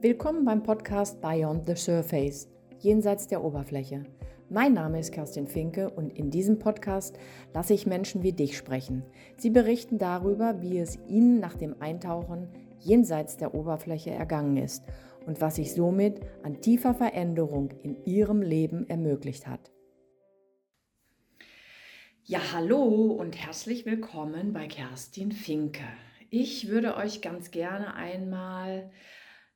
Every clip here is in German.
Willkommen beim Podcast Beyond the Surface, jenseits der Oberfläche. Mein Name ist Kerstin Finke und in diesem Podcast lasse ich Menschen wie dich sprechen. Sie berichten darüber, wie es ihnen nach dem Eintauchen jenseits der Oberfläche ergangen ist und was sich somit an tiefer Veränderung in ihrem Leben ermöglicht hat. Ja, hallo und herzlich willkommen bei Kerstin Finke. Ich würde euch ganz gerne einmal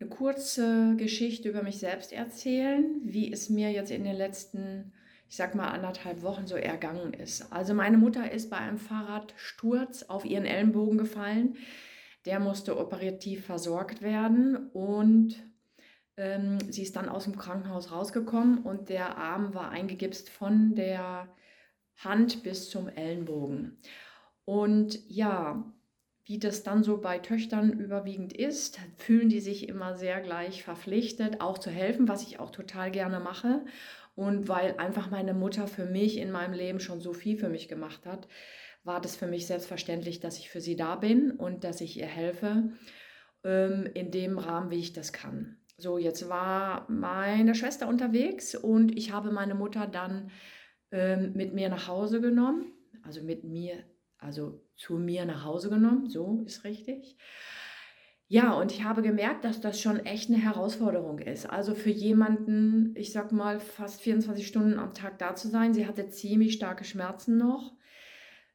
eine kurze Geschichte über mich selbst erzählen, wie es mir jetzt in den letzten, ich sag mal, anderthalb Wochen so ergangen ist. Also meine Mutter ist bei einem Fahrradsturz auf ihren Ellenbogen gefallen. Der musste operativ versorgt werden und ähm, sie ist dann aus dem Krankenhaus rausgekommen und der Arm war eingegipst von der Hand bis zum Ellenbogen. Und ja, wie das dann so bei Töchtern überwiegend ist, fühlen die sich immer sehr gleich verpflichtet, auch zu helfen, was ich auch total gerne mache. Und weil einfach meine Mutter für mich in meinem Leben schon so viel für mich gemacht hat, war das für mich selbstverständlich, dass ich für sie da bin und dass ich ihr helfe ähm, in dem Rahmen, wie ich das kann. So, jetzt war meine Schwester unterwegs und ich habe meine Mutter dann ähm, mit mir nach Hause genommen, also mit mir also zu mir nach Hause genommen, so ist richtig. Ja, und ich habe gemerkt, dass das schon echt eine Herausforderung ist. Also für jemanden, ich sag mal, fast 24 Stunden am Tag da zu sein. Sie hatte ziemlich starke Schmerzen noch.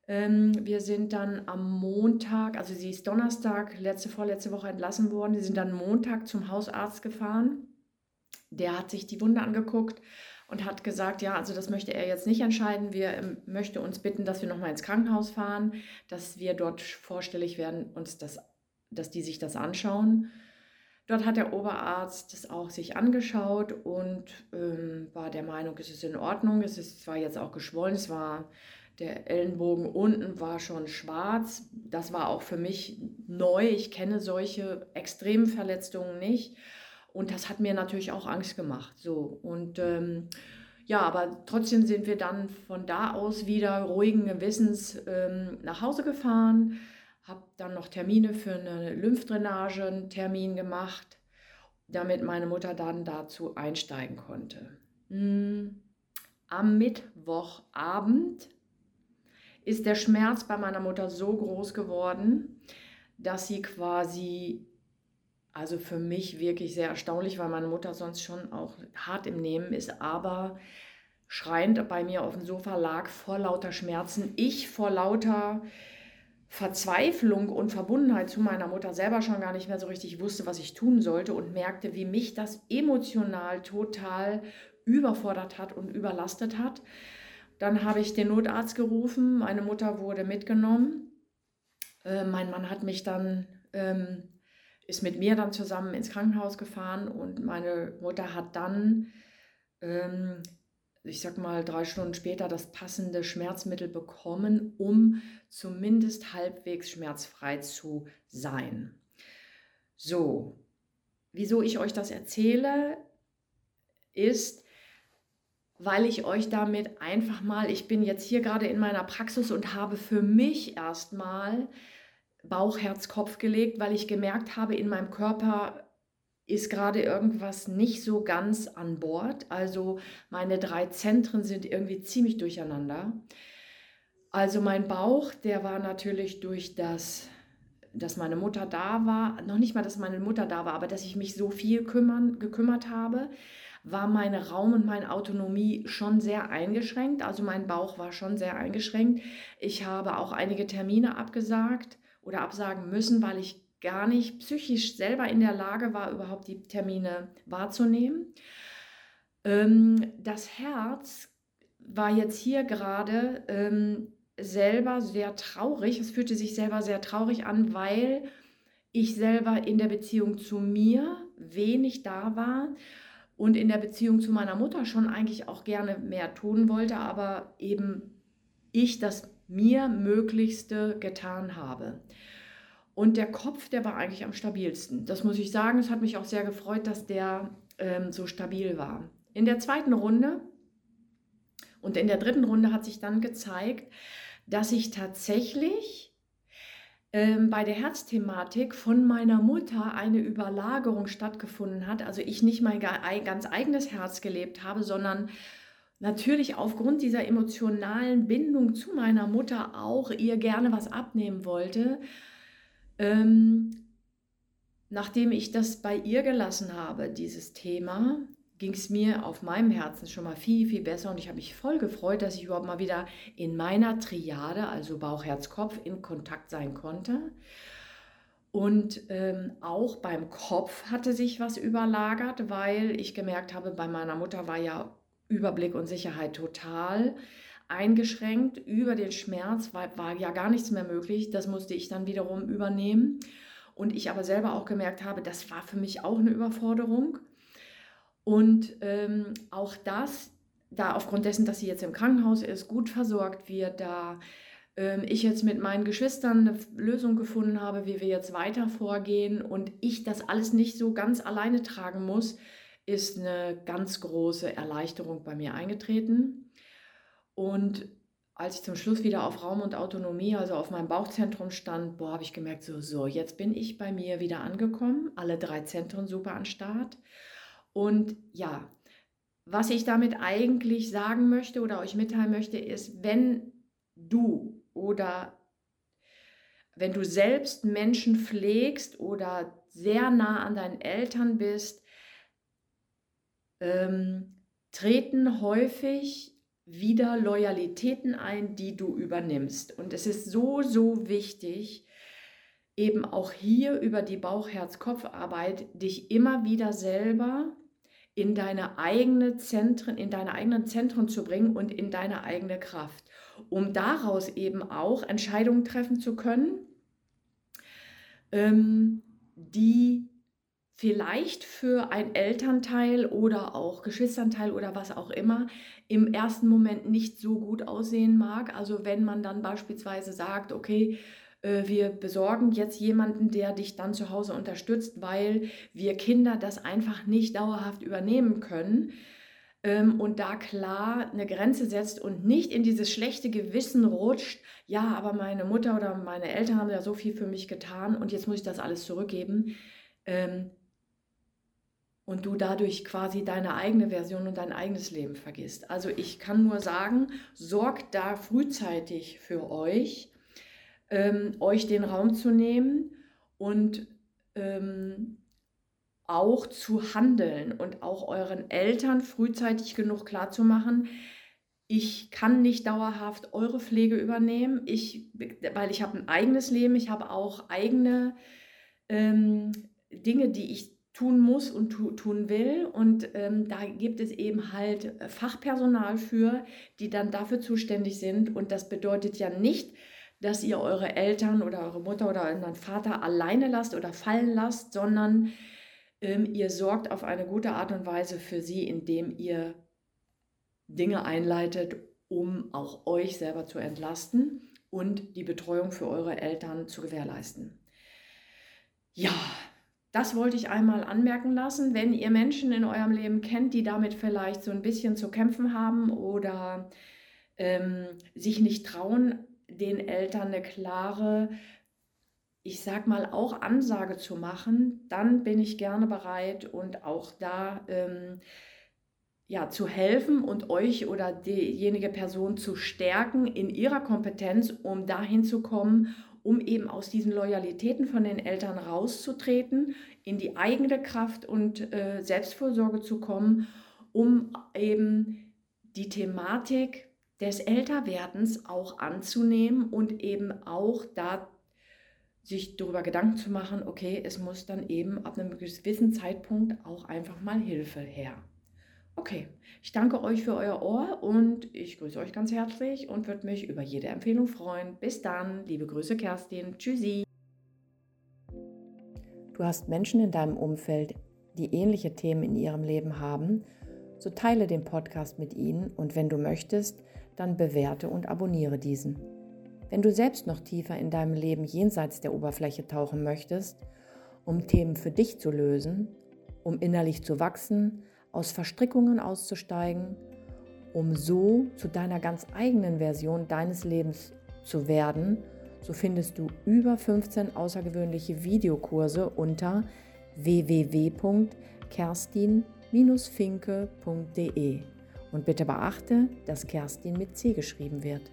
Ähm, wir sind dann am Montag, also sie ist Donnerstag, letzte, vorletzte Woche entlassen worden. Wir sind dann Montag zum Hausarzt gefahren. Der hat sich die Wunde angeguckt und hat gesagt, ja, also das möchte er jetzt nicht entscheiden. Wir ähm, möchte uns bitten, dass wir nochmal ins Krankenhaus fahren, dass wir dort vorstellig werden, uns das, dass die sich das anschauen. Dort hat der Oberarzt das auch sich angeschaut und ähm, war der Meinung, es ist in Ordnung. Es ist zwar jetzt auch geschwollen, es war der Ellenbogen unten war schon schwarz. Das war auch für mich neu. Ich kenne solche extremen Verletzungen nicht. Und das hat mir natürlich auch Angst gemacht. So. Und ähm, ja, aber trotzdem sind wir dann von da aus wieder ruhigen Gewissens ähm, nach Hause gefahren, habe dann noch Termine für eine Lymphdrainage, einen Termin gemacht, damit meine Mutter dann dazu einsteigen konnte. Hm. Am Mittwochabend ist der Schmerz bei meiner Mutter so groß geworden, dass sie quasi also für mich wirklich sehr erstaunlich, weil meine Mutter sonst schon auch hart im Nehmen ist, aber schreiend bei mir auf dem Sofa lag vor lauter Schmerzen, ich vor lauter Verzweiflung und Verbundenheit zu meiner Mutter selber schon gar nicht mehr so richtig wusste, was ich tun sollte und merkte, wie mich das emotional total überfordert hat und überlastet hat. Dann habe ich den Notarzt gerufen, meine Mutter wurde mitgenommen. Äh, mein Mann hat mich dann ähm, ist mit mir dann zusammen ins Krankenhaus gefahren und meine Mutter hat dann, ähm, ich sag mal, drei Stunden später das passende Schmerzmittel bekommen, um zumindest halbwegs schmerzfrei zu sein. So, wieso ich euch das erzähle, ist, weil ich euch damit einfach mal, ich bin jetzt hier gerade in meiner Praxis und habe für mich erstmal Bauch, Herz, Kopf gelegt, weil ich gemerkt habe, in meinem Körper ist gerade irgendwas nicht so ganz an Bord. Also meine drei Zentren sind irgendwie ziemlich durcheinander. Also mein Bauch, der war natürlich durch das, dass meine Mutter da war, noch nicht mal, dass meine Mutter da war, aber dass ich mich so viel kümmern, gekümmert habe, war meine Raum und meine Autonomie schon sehr eingeschränkt. Also mein Bauch war schon sehr eingeschränkt. Ich habe auch einige Termine abgesagt oder absagen müssen, weil ich gar nicht psychisch selber in der Lage war, überhaupt die Termine wahrzunehmen. Ähm, das Herz war jetzt hier gerade ähm, selber sehr traurig. Es fühlte sich selber sehr traurig an, weil ich selber in der Beziehung zu mir wenig da war und in der Beziehung zu meiner Mutter schon eigentlich auch gerne mehr tun wollte, aber eben ich das mir Möglichste getan habe. Und der Kopf, der war eigentlich am stabilsten. Das muss ich sagen. Es hat mich auch sehr gefreut, dass der ähm, so stabil war. In der zweiten Runde und in der dritten Runde hat sich dann gezeigt, dass ich tatsächlich ähm, bei der Herzthematik von meiner Mutter eine Überlagerung stattgefunden hat. Also ich nicht mein ganz eigenes Herz gelebt habe, sondern natürlich aufgrund dieser emotionalen Bindung zu meiner Mutter auch ihr gerne was abnehmen wollte. Ähm, nachdem ich das bei ihr gelassen habe, dieses Thema, ging es mir auf meinem Herzen schon mal viel, viel besser und ich habe mich voll gefreut, dass ich überhaupt mal wieder in meiner Triade, also Bauch, Herz, Kopf, in Kontakt sein konnte. Und ähm, auch beim Kopf hatte sich was überlagert, weil ich gemerkt habe, bei meiner Mutter war ja Überblick und Sicherheit total eingeschränkt. Über den Schmerz war, war ja gar nichts mehr möglich. Das musste ich dann wiederum übernehmen. Und ich aber selber auch gemerkt habe, das war für mich auch eine Überforderung. Und ähm, auch das, da aufgrund dessen, dass sie jetzt im Krankenhaus ist, gut versorgt wird, da ähm, ich jetzt mit meinen Geschwistern eine Lösung gefunden habe, wie wir jetzt weiter vorgehen und ich das alles nicht so ganz alleine tragen muss, ist eine ganz große Erleichterung bei mir eingetreten. Und als ich zum Schluss wieder auf Raum und Autonomie, also auf meinem Bauchzentrum stand, boah, habe ich gemerkt, so, so, jetzt bin ich bei mir wieder angekommen, alle drei Zentren super an Start. Und ja, was ich damit eigentlich sagen möchte oder euch mitteilen möchte, ist, wenn du oder wenn du selbst Menschen pflegst oder sehr nah an deinen Eltern bist, ähm, treten häufig wieder Loyalitäten ein, die du übernimmst. Und es ist so, so wichtig, eben auch hier über die Bauch-Herz-Kopf-Arbeit dich immer wieder selber in deine eigene Zentren, in deine eigenen Zentren zu bringen und in deine eigene Kraft, um daraus eben auch Entscheidungen treffen zu können, ähm, die vielleicht für ein Elternteil oder auch Geschwisternteil oder was auch immer im ersten Moment nicht so gut aussehen mag. Also wenn man dann beispielsweise sagt, okay, äh, wir besorgen jetzt jemanden, der dich dann zu Hause unterstützt, weil wir Kinder das einfach nicht dauerhaft übernehmen können. Ähm, und da klar eine Grenze setzt und nicht in dieses schlechte Gewissen rutscht, ja, aber meine Mutter oder meine Eltern haben ja so viel für mich getan und jetzt muss ich das alles zurückgeben. Ähm, und du dadurch quasi deine eigene Version und dein eigenes Leben vergisst. Also ich kann nur sagen, sorgt da frühzeitig für euch ähm, euch den Raum zu nehmen und ähm, auch zu handeln und auch euren Eltern frühzeitig genug klarzumachen, ich kann nicht dauerhaft eure Pflege übernehmen, ich, weil ich habe ein eigenes Leben, ich habe auch eigene ähm, Dinge, die ich tun muss und tu, tun will. Und ähm, da gibt es eben halt Fachpersonal für, die dann dafür zuständig sind. Und das bedeutet ja nicht, dass ihr eure Eltern oder eure Mutter oder euren Vater alleine lasst oder fallen lasst, sondern ähm, ihr sorgt auf eine gute Art und Weise für sie, indem ihr Dinge einleitet, um auch euch selber zu entlasten und die Betreuung für eure Eltern zu gewährleisten. Ja, das wollte ich einmal anmerken lassen. Wenn ihr Menschen in eurem Leben kennt, die damit vielleicht so ein bisschen zu kämpfen haben oder ähm, sich nicht trauen, den Eltern eine klare, ich sag mal, auch Ansage zu machen, dann bin ich gerne bereit und auch da ähm, ja, zu helfen und euch oder diejenige Person zu stärken in ihrer Kompetenz, um dahin zu kommen, um eben aus diesen Loyalitäten von den Eltern rauszutreten, in die eigene Kraft und äh, Selbstfürsorge zu kommen, um eben die Thematik des Älterwerdens auch anzunehmen und eben auch da sich darüber Gedanken zu machen, okay, es muss dann eben ab einem gewissen Zeitpunkt auch einfach mal Hilfe her. Okay, ich danke euch für euer Ohr und ich grüße euch ganz herzlich und würde mich über jede Empfehlung freuen. Bis dann, liebe Grüße Kerstin. Tschüssi. Du hast Menschen in deinem Umfeld, die ähnliche Themen in ihrem Leben haben, so teile den Podcast mit ihnen und wenn du möchtest, dann bewerte und abonniere diesen. Wenn du selbst noch tiefer in deinem Leben jenseits der Oberfläche tauchen möchtest, um Themen für dich zu lösen, um innerlich zu wachsen, aus Verstrickungen auszusteigen, um so zu deiner ganz eigenen Version deines Lebens zu werden, so findest du über 15 außergewöhnliche Videokurse unter www.kerstin-finke.de. Und bitte beachte, dass Kerstin mit C geschrieben wird.